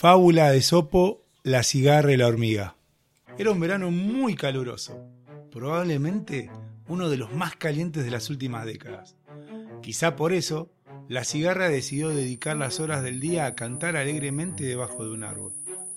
Fábula de Sopo, la cigarra y la hormiga. Era un verano muy caluroso, probablemente uno de los más calientes de las últimas décadas. Quizá por eso, la cigarra decidió dedicar las horas del día a cantar alegremente debajo de un árbol.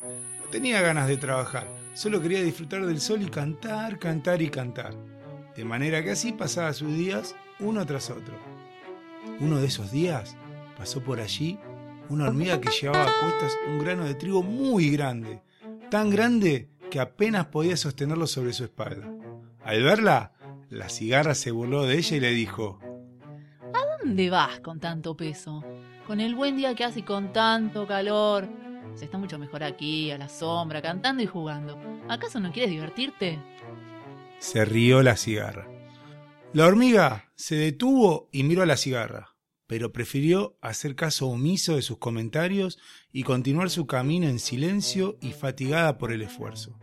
No tenía ganas de trabajar, solo quería disfrutar del sol y cantar, cantar y cantar. De manera que así pasaba sus días uno tras otro. Uno de esos días pasó por allí una hormiga que llevaba a cuestas un grano de trigo muy grande, tan grande que apenas podía sostenerlo sobre su espalda. Al verla, la cigarra se burló de ella y le dijo, ¿A dónde vas con tanto peso? Con el buen día que hace y con tanto calor. Se está mucho mejor aquí, a la sombra, cantando y jugando. ¿Acaso no quieres divertirte? Se rió la cigarra. La hormiga se detuvo y miró a la cigarra pero prefirió hacer caso omiso de sus comentarios y continuar su camino en silencio y fatigada por el esfuerzo.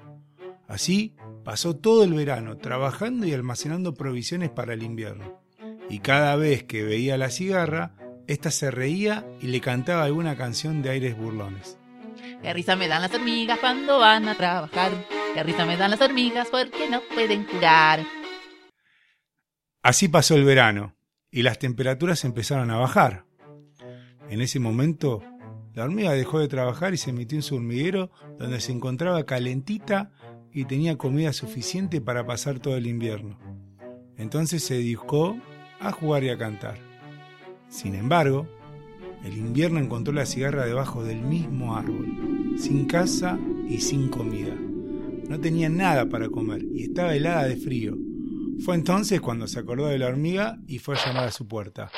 Así pasó todo el verano trabajando y almacenando provisiones para el invierno. Y cada vez que veía la cigarra, ésta se reía y le cantaba alguna canción de aires burlones. Qué risa me dan las hormigas cuando van a trabajar. Qué risa me dan las hormigas porque no pueden curar. Así pasó el verano y las temperaturas empezaron a bajar. En ese momento, la hormiga dejó de trabajar y se metió en su hormiguero donde se encontraba calentita y tenía comida suficiente para pasar todo el invierno. Entonces se dedicó a jugar y a cantar. Sin embargo, el invierno encontró la cigarra debajo del mismo árbol, sin casa y sin comida. No tenía nada para comer y estaba helada de frío. Fue entonces cuando se acordó de la hormiga y fue a llamar a su puerta.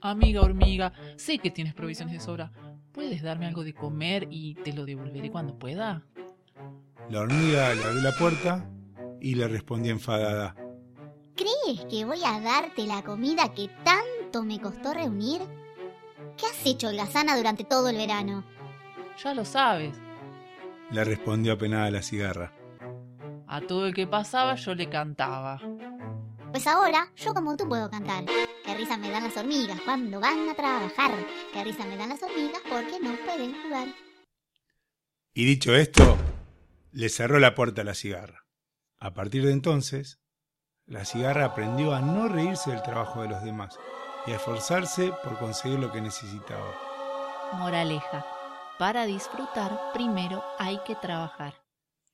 Amiga hormiga, sé que tienes provisiones de sobra. ¿Puedes darme algo de comer y te lo devolveré cuando pueda? La hormiga le abrió la puerta y le respondió enfadada. ¿Crees que voy a darte la comida que tanto me costó reunir? ¿Qué has hecho, holgazana, durante todo el verano? Ya lo sabes. Le respondió apenada la cigarra. A todo el que pasaba yo le cantaba. Pues ahora yo como tú puedo cantar. Qué risa me dan las hormigas cuando van a trabajar. Qué risa me dan las hormigas porque no pueden jugar. Y dicho esto, le cerró la puerta a la cigarra. A partir de entonces, la cigarra aprendió a no reírse del trabajo de los demás y a esforzarse por conseguir lo que necesitaba. Moraleja. Para disfrutar, primero hay que trabajar.